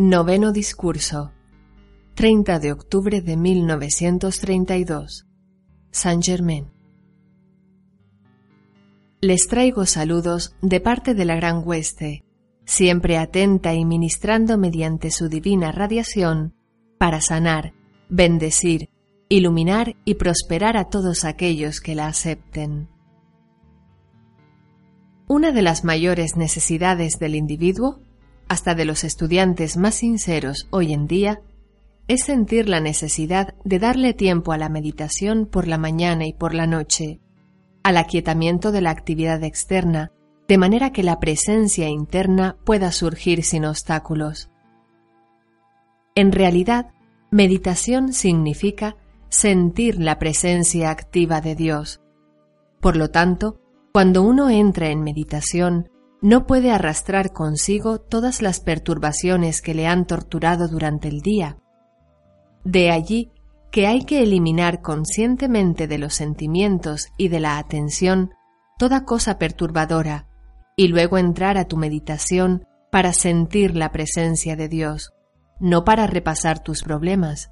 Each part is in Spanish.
Noveno discurso. 30 de octubre de 1932. Saint Germain. Les traigo saludos de parte de la gran hueste, siempre atenta y ministrando mediante su divina radiación para sanar, bendecir, iluminar y prosperar a todos aquellos que la acepten. Una de las mayores necesidades del individuo hasta de los estudiantes más sinceros hoy en día, es sentir la necesidad de darle tiempo a la meditación por la mañana y por la noche, al aquietamiento de la actividad externa, de manera que la presencia interna pueda surgir sin obstáculos. En realidad, meditación significa sentir la presencia activa de Dios. Por lo tanto, cuando uno entra en meditación, no puede arrastrar consigo todas las perturbaciones que le han torturado durante el día. De allí que hay que eliminar conscientemente de los sentimientos y de la atención toda cosa perturbadora y luego entrar a tu meditación para sentir la presencia de Dios, no para repasar tus problemas.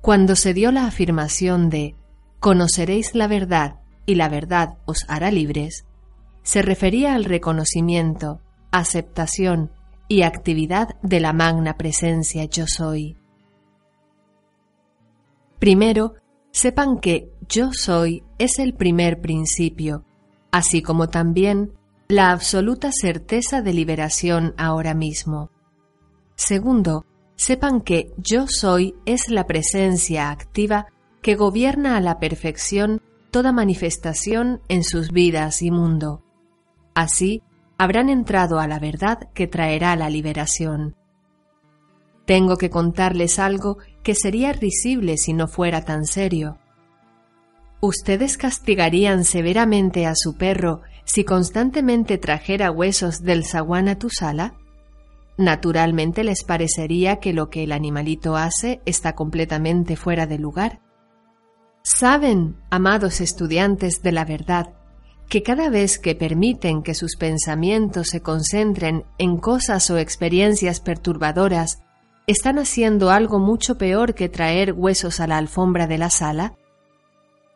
Cuando se dio la afirmación de conoceréis la verdad y la verdad os hará libres, se refería al reconocimiento, aceptación y actividad de la magna presencia yo soy. Primero, sepan que yo soy es el primer principio, así como también la absoluta certeza de liberación ahora mismo. Segundo, sepan que yo soy es la presencia activa que gobierna a la perfección toda manifestación en sus vidas y mundo. Así habrán entrado a la verdad que traerá la liberación. Tengo que contarles algo que sería risible si no fuera tan serio. ¿Ustedes castigarían severamente a su perro si constantemente trajera huesos del zaguán a tu sala? Naturalmente les parecería que lo que el animalito hace está completamente fuera de lugar. Saben, amados estudiantes de la verdad, que cada vez que permiten que sus pensamientos se concentren en cosas o experiencias perturbadoras, están haciendo algo mucho peor que traer huesos a la alfombra de la sala?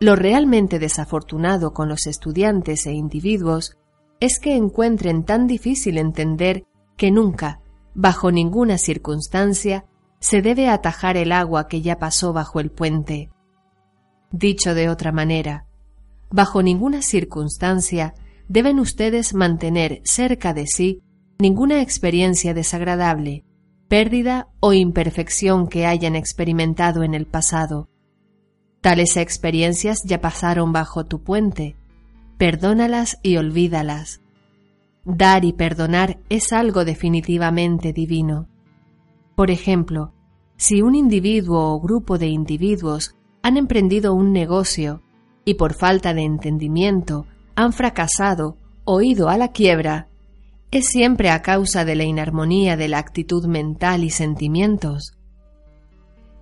Lo realmente desafortunado con los estudiantes e individuos es que encuentren tan difícil entender que nunca, bajo ninguna circunstancia, se debe atajar el agua que ya pasó bajo el puente. Dicho de otra manera, bajo ninguna circunstancia deben ustedes mantener cerca de sí ninguna experiencia desagradable, pérdida o imperfección que hayan experimentado en el pasado. Tales experiencias ya pasaron bajo tu puente. Perdónalas y olvídalas. Dar y perdonar es algo definitivamente divino. Por ejemplo, si un individuo o grupo de individuos han emprendido un negocio y por falta de entendimiento han fracasado o ido a la quiebra, es siempre a causa de la inarmonía de la actitud mental y sentimientos.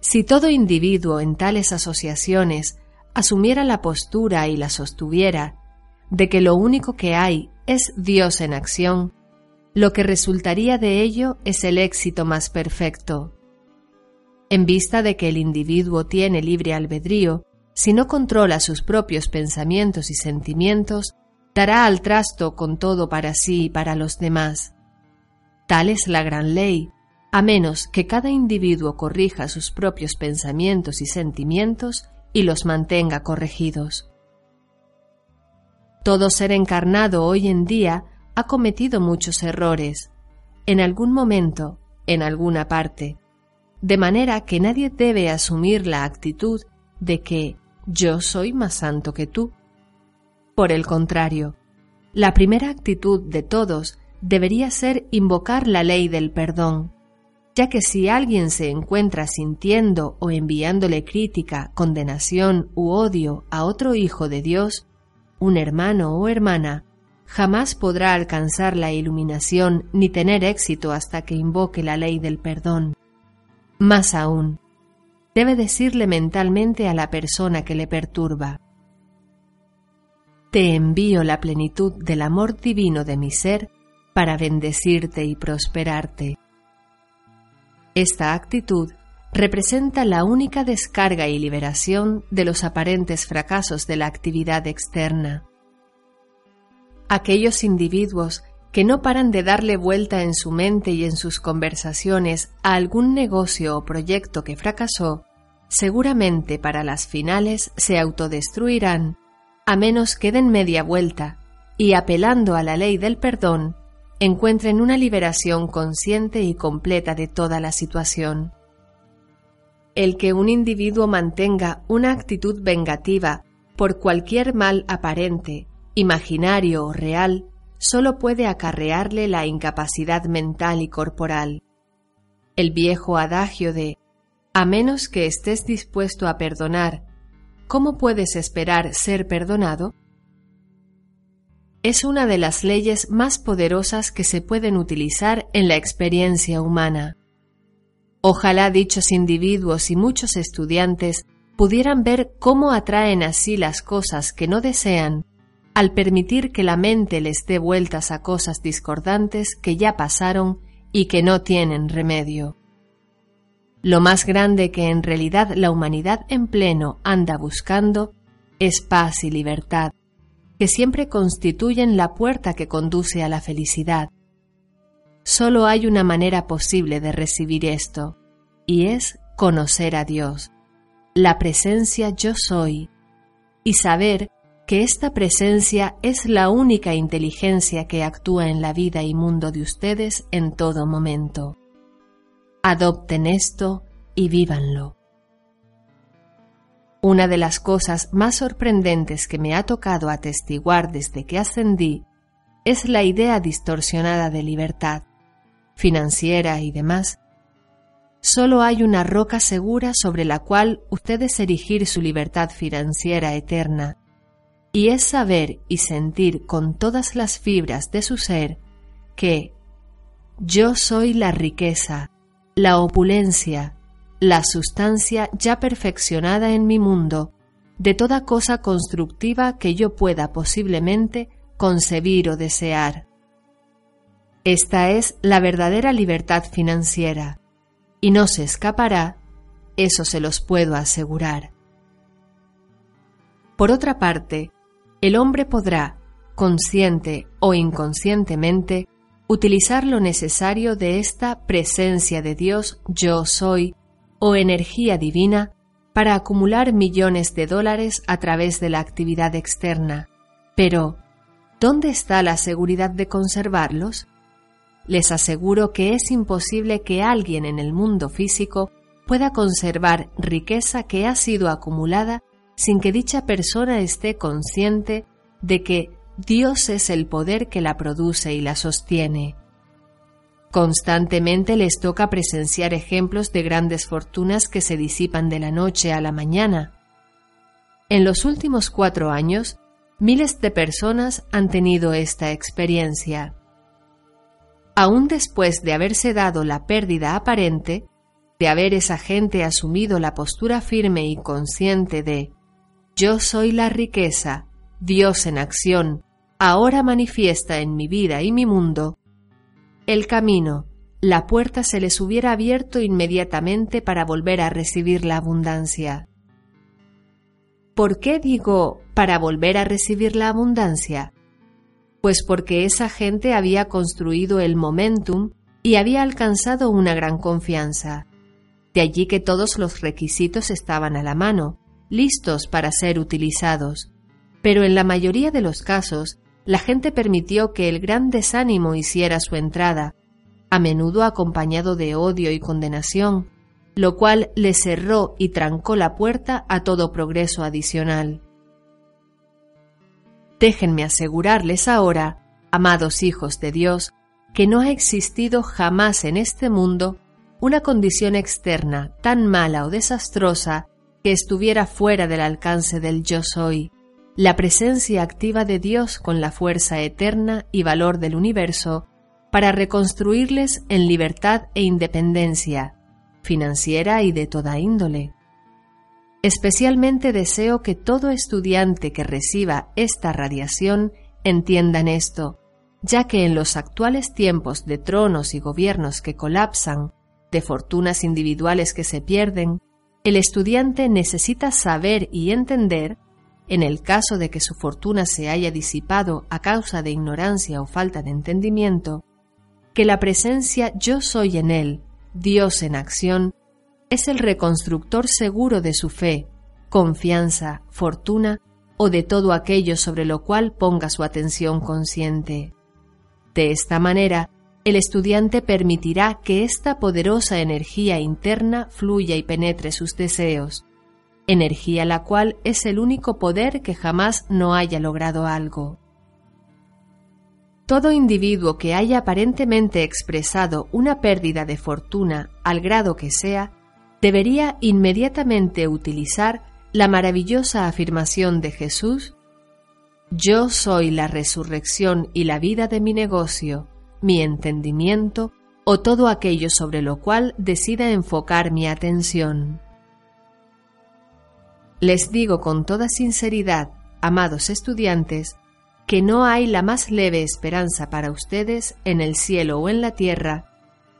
Si todo individuo en tales asociaciones asumiera la postura y la sostuviera de que lo único que hay es Dios en acción, lo que resultaría de ello es el éxito más perfecto. En vista de que el individuo tiene libre albedrío, si no controla sus propios pensamientos y sentimientos, dará al trasto con todo para sí y para los demás. Tal es la gran ley, a menos que cada individuo corrija sus propios pensamientos y sentimientos y los mantenga corregidos. Todo ser encarnado hoy en día ha cometido muchos errores, en algún momento, en alguna parte, de manera que nadie debe asumir la actitud de que yo soy más santo que tú. Por el contrario, la primera actitud de todos debería ser invocar la ley del perdón, ya que si alguien se encuentra sintiendo o enviándole crítica, condenación u odio a otro hijo de Dios, un hermano o hermana, jamás podrá alcanzar la iluminación ni tener éxito hasta que invoque la ley del perdón. Más aún, debe decirle mentalmente a la persona que le perturba, Te envío la plenitud del amor divino de mi ser para bendecirte y prosperarte. Esta actitud representa la única descarga y liberación de los aparentes fracasos de la actividad externa. Aquellos individuos que no paran de darle vuelta en su mente y en sus conversaciones a algún negocio o proyecto que fracasó, seguramente para las finales se autodestruirán, a menos que den media vuelta y apelando a la ley del perdón, encuentren una liberación consciente y completa de toda la situación. El que un individuo mantenga una actitud vengativa por cualquier mal aparente, imaginario o real, solo puede acarrearle la incapacidad mental y corporal. El viejo adagio de a menos que estés dispuesto a perdonar, ¿cómo puedes esperar ser perdonado? Es una de las leyes más poderosas que se pueden utilizar en la experiencia humana. Ojalá dichos individuos y muchos estudiantes pudieran ver cómo atraen así las cosas que no desean al permitir que la mente les dé vueltas a cosas discordantes que ya pasaron y que no tienen remedio. Lo más grande que en realidad la humanidad en pleno anda buscando es paz y libertad, que siempre constituyen la puerta que conduce a la felicidad. Solo hay una manera posible de recibir esto, y es conocer a Dios, la presencia yo soy, y saber que esta presencia es la única inteligencia que actúa en la vida y mundo de ustedes en todo momento. Adopten esto y vívanlo. Una de las cosas más sorprendentes que me ha tocado atestiguar desde que ascendí es la idea distorsionada de libertad, financiera y demás. Solo hay una roca segura sobre la cual ustedes erigir su libertad financiera eterna, y es saber y sentir con todas las fibras de su ser que yo soy la riqueza, la opulencia, la sustancia ya perfeccionada en mi mundo de toda cosa constructiva que yo pueda posiblemente concebir o desear. Esta es la verdadera libertad financiera, y no se escapará, eso se los puedo asegurar. Por otra parte, el hombre podrá, consciente o inconscientemente, utilizar lo necesario de esta presencia de Dios yo soy o energía divina para acumular millones de dólares a través de la actividad externa. Pero, ¿dónde está la seguridad de conservarlos? Les aseguro que es imposible que alguien en el mundo físico pueda conservar riqueza que ha sido acumulada sin que dicha persona esté consciente de que Dios es el poder que la produce y la sostiene. Constantemente les toca presenciar ejemplos de grandes fortunas que se disipan de la noche a la mañana. En los últimos cuatro años, miles de personas han tenido esta experiencia. Aún después de haberse dado la pérdida aparente, de haber esa gente asumido la postura firme y consciente de yo soy la riqueza, Dios en acción, ahora manifiesta en mi vida y mi mundo, el camino, la puerta se les hubiera abierto inmediatamente para volver a recibir la abundancia. ¿Por qué digo para volver a recibir la abundancia? Pues porque esa gente había construido el momentum y había alcanzado una gran confianza. De allí que todos los requisitos estaban a la mano, listos para ser utilizados. Pero en la mayoría de los casos la gente permitió que el gran desánimo hiciera su entrada, a menudo acompañado de odio y condenación, lo cual le cerró y trancó la puerta a todo progreso adicional. Déjenme asegurarles ahora, amados hijos de Dios, que no ha existido jamás en este mundo una condición externa tan mala o desastrosa que estuviera fuera del alcance del yo soy, la presencia activa de Dios con la fuerza eterna y valor del universo para reconstruirles en libertad e independencia, financiera y de toda índole. Especialmente deseo que todo estudiante que reciba esta radiación entiendan esto, ya que en los actuales tiempos de tronos y gobiernos que colapsan, de fortunas individuales que se pierden, el estudiante necesita saber y entender, en el caso de que su fortuna se haya disipado a causa de ignorancia o falta de entendimiento, que la presencia yo soy en él, Dios en acción, es el reconstructor seguro de su fe, confianza, fortuna o de todo aquello sobre lo cual ponga su atención consciente. De esta manera, el estudiante permitirá que esta poderosa energía interna fluya y penetre sus deseos, energía la cual es el único poder que jamás no haya logrado algo. Todo individuo que haya aparentemente expresado una pérdida de fortuna al grado que sea, debería inmediatamente utilizar la maravillosa afirmación de Jesús, Yo soy la resurrección y la vida de mi negocio, mi entendimiento o todo aquello sobre lo cual decida enfocar mi atención. Les digo con toda sinceridad, amados estudiantes, que no hay la más leve esperanza para ustedes en el cielo o en la tierra,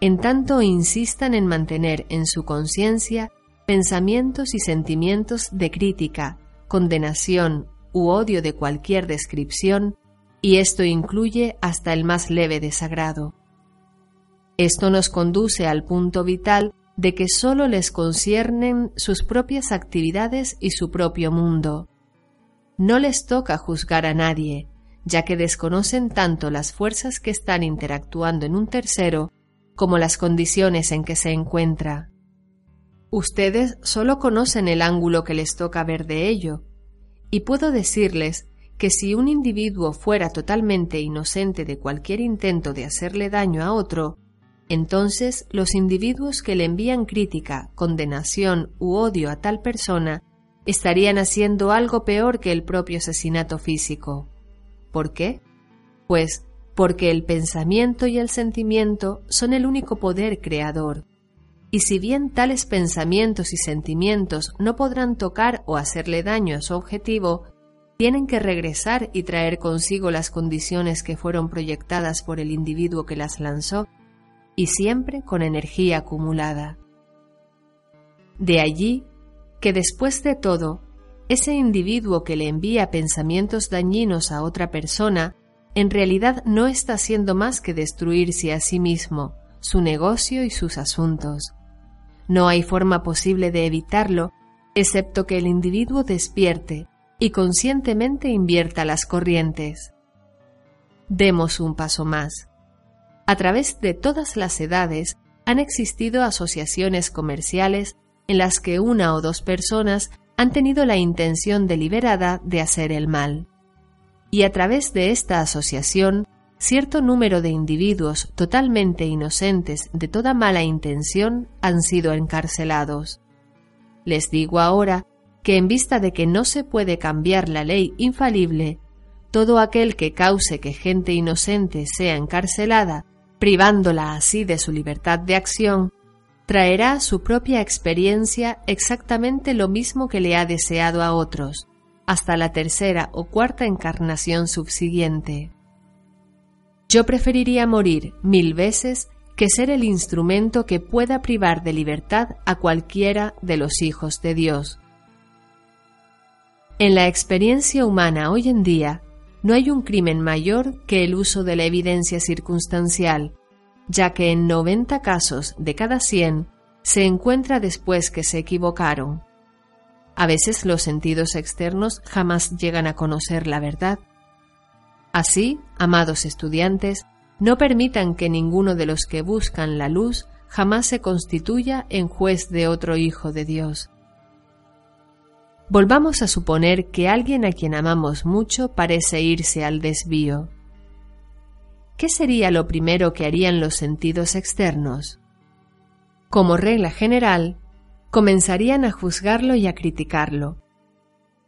en tanto insistan en mantener en su conciencia pensamientos y sentimientos de crítica, condenación u odio de cualquier descripción, y esto incluye hasta el más leve desagrado. Esto nos conduce al punto vital de que sólo les conciernen sus propias actividades y su propio mundo. No les toca juzgar a nadie, ya que desconocen tanto las fuerzas que están interactuando en un tercero como las condiciones en que se encuentra. Ustedes solo conocen el ángulo que les toca ver de ello, y puedo decirles que si un individuo fuera totalmente inocente de cualquier intento de hacerle daño a otro, entonces los individuos que le envían crítica, condenación u odio a tal persona estarían haciendo algo peor que el propio asesinato físico. ¿Por qué? Pues porque el pensamiento y el sentimiento son el único poder creador. Y si bien tales pensamientos y sentimientos no podrán tocar o hacerle daño a su objetivo, tienen que regresar y traer consigo las condiciones que fueron proyectadas por el individuo que las lanzó, y siempre con energía acumulada. De allí que después de todo ese individuo que le envía pensamientos dañinos a otra persona en realidad no está haciendo más que destruirse a sí mismo, su negocio y sus asuntos. No hay forma posible de evitarlo, excepto que el individuo despierte y conscientemente invierta las corrientes. Demos un paso más. A través de todas las edades han existido asociaciones comerciales en las que una o dos personas han tenido la intención deliberada de hacer el mal. Y a través de esta asociación, cierto número de individuos totalmente inocentes de toda mala intención han sido encarcelados. Les digo ahora que en vista de que no se puede cambiar la ley infalible, todo aquel que cause que gente inocente sea encarcelada, privándola así de su libertad de acción, traerá a su propia experiencia exactamente lo mismo que le ha deseado a otros, hasta la tercera o cuarta encarnación subsiguiente. Yo preferiría morir mil veces que ser el instrumento que pueda privar de libertad a cualquiera de los hijos de Dios. En la experiencia humana hoy en día, no hay un crimen mayor que el uso de la evidencia circunstancial, ya que en 90 casos de cada 100 se encuentra después que se equivocaron. A veces los sentidos externos jamás llegan a conocer la verdad. Así, amados estudiantes, no permitan que ninguno de los que buscan la luz jamás se constituya en juez de otro hijo de Dios. Volvamos a suponer que alguien a quien amamos mucho parece irse al desvío. ¿Qué sería lo primero que harían los sentidos externos? Como regla general, comenzarían a juzgarlo y a criticarlo.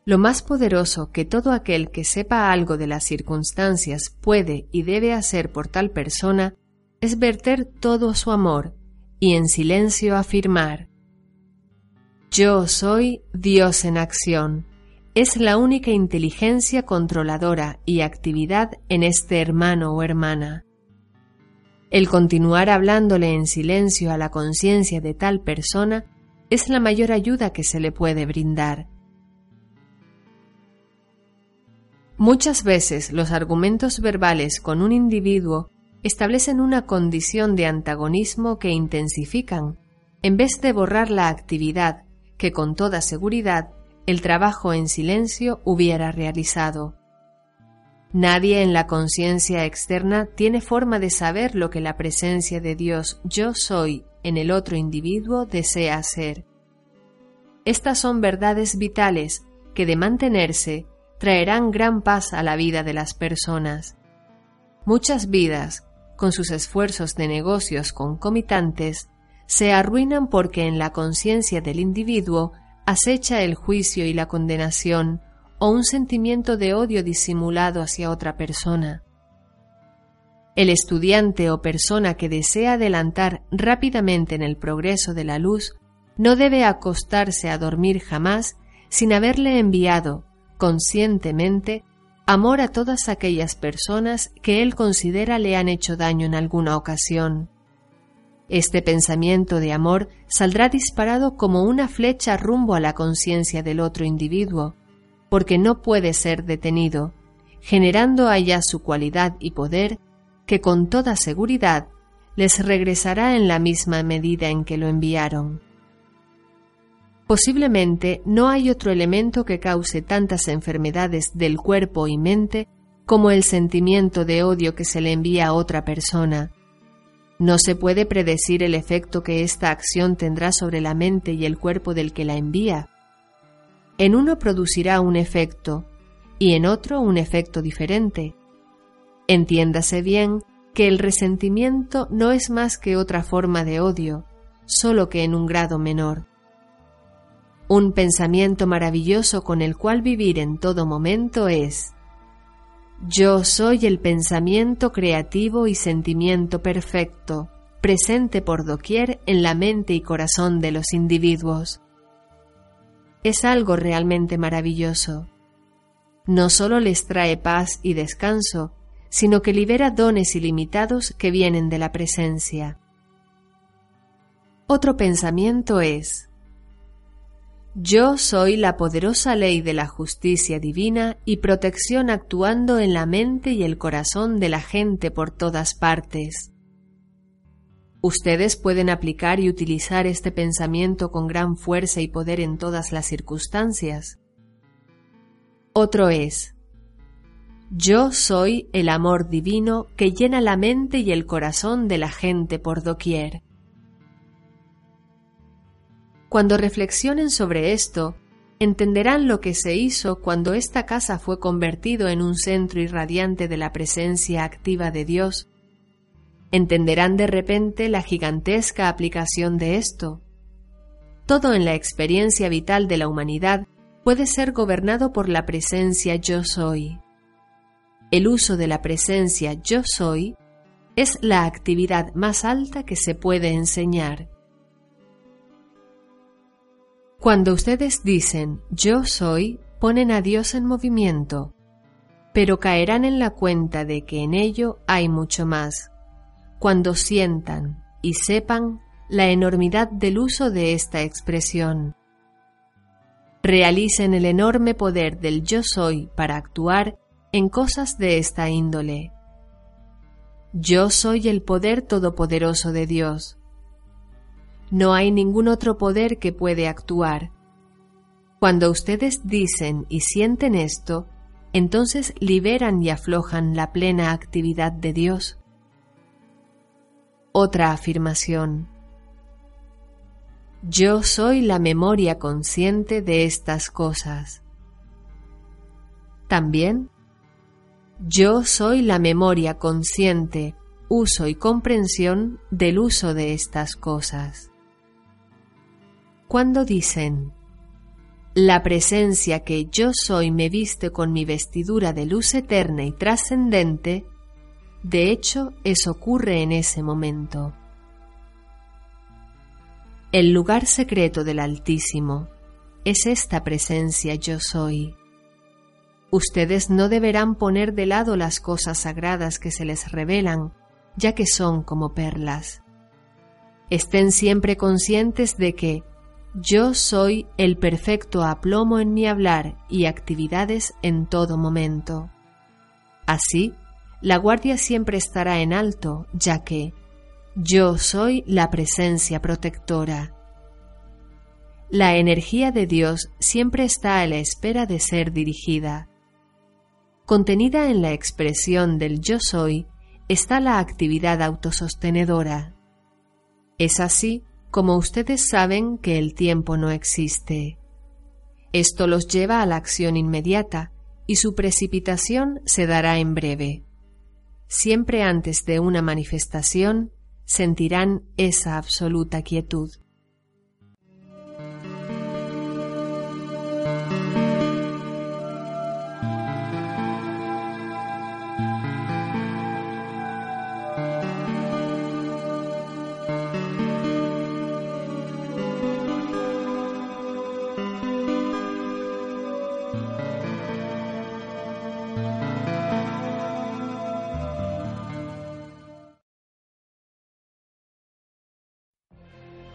Lo más poderoso que todo aquel que sepa algo de las circunstancias puede y debe hacer por tal persona es verter todo su amor y en silencio afirmar, Yo soy Dios en acción. Es la única inteligencia controladora y actividad en este hermano o hermana. El continuar hablándole en silencio a la conciencia de tal persona es la mayor ayuda que se le puede brindar. Muchas veces los argumentos verbales con un individuo establecen una condición de antagonismo que intensifican, en vez de borrar la actividad que con toda seguridad el trabajo en silencio hubiera realizado. Nadie en la conciencia externa tiene forma de saber lo que la presencia de Dios yo soy en el otro individuo desea ser. Estas son verdades vitales que de mantenerse traerán gran paz a la vida de las personas. Muchas vidas con sus esfuerzos de negocios concomitantes, se arruinan porque en la conciencia del individuo acecha el juicio y la condenación o un sentimiento de odio disimulado hacia otra persona. El estudiante o persona que desea adelantar rápidamente en el progreso de la luz no debe acostarse a dormir jamás sin haberle enviado, conscientemente, amor a todas aquellas personas que él considera le han hecho daño en alguna ocasión. Este pensamiento de amor saldrá disparado como una flecha rumbo a la conciencia del otro individuo, porque no puede ser detenido, generando allá su cualidad y poder que con toda seguridad les regresará en la misma medida en que lo enviaron. Posiblemente no hay otro elemento que cause tantas enfermedades del cuerpo y mente como el sentimiento de odio que se le envía a otra persona. No se puede predecir el efecto que esta acción tendrá sobre la mente y el cuerpo del que la envía. En uno producirá un efecto y en otro un efecto diferente. Entiéndase bien que el resentimiento no es más que otra forma de odio, solo que en un grado menor un pensamiento maravilloso con el cual vivir en todo momento es Yo soy el pensamiento creativo y sentimiento perfecto, presente por doquier en la mente y corazón de los individuos. Es algo realmente maravilloso. No solo les trae paz y descanso, sino que libera dones ilimitados que vienen de la presencia. Otro pensamiento es yo soy la poderosa ley de la justicia divina y protección actuando en la mente y el corazón de la gente por todas partes. Ustedes pueden aplicar y utilizar este pensamiento con gran fuerza y poder en todas las circunstancias. Otro es, yo soy el amor divino que llena la mente y el corazón de la gente por doquier. Cuando reflexionen sobre esto, entenderán lo que se hizo cuando esta casa fue convertido en un centro irradiante de la presencia activa de Dios. Entenderán de repente la gigantesca aplicación de esto. Todo en la experiencia vital de la humanidad puede ser gobernado por la presencia yo soy. El uso de la presencia yo soy es la actividad más alta que se puede enseñar. Cuando ustedes dicen yo soy, ponen a Dios en movimiento, pero caerán en la cuenta de que en ello hay mucho más, cuando sientan y sepan la enormidad del uso de esta expresión. Realicen el enorme poder del yo soy para actuar en cosas de esta índole. Yo soy el poder todopoderoso de Dios no hay ningún otro poder que puede actuar. Cuando ustedes dicen y sienten esto, entonces liberan y aflojan la plena actividad de Dios. Otra afirmación. Yo soy la memoria consciente de estas cosas. También, yo soy la memoria consciente, uso y comprensión del uso de estas cosas. Cuando dicen, la presencia que yo soy me viste con mi vestidura de luz eterna y trascendente, de hecho eso ocurre en ese momento. El lugar secreto del Altísimo es esta presencia yo soy. Ustedes no deberán poner de lado las cosas sagradas que se les revelan, ya que son como perlas. Estén siempre conscientes de que yo soy el perfecto aplomo en mi hablar y actividades en todo momento. Así, la guardia siempre estará en alto, ya que yo soy la presencia protectora. La energía de Dios siempre está a la espera de ser dirigida. Contenida en la expresión del yo soy está la actividad autosostenedora. Es así como ustedes saben que el tiempo no existe. Esto los lleva a la acción inmediata y su precipitación se dará en breve. Siempre antes de una manifestación sentirán esa absoluta quietud.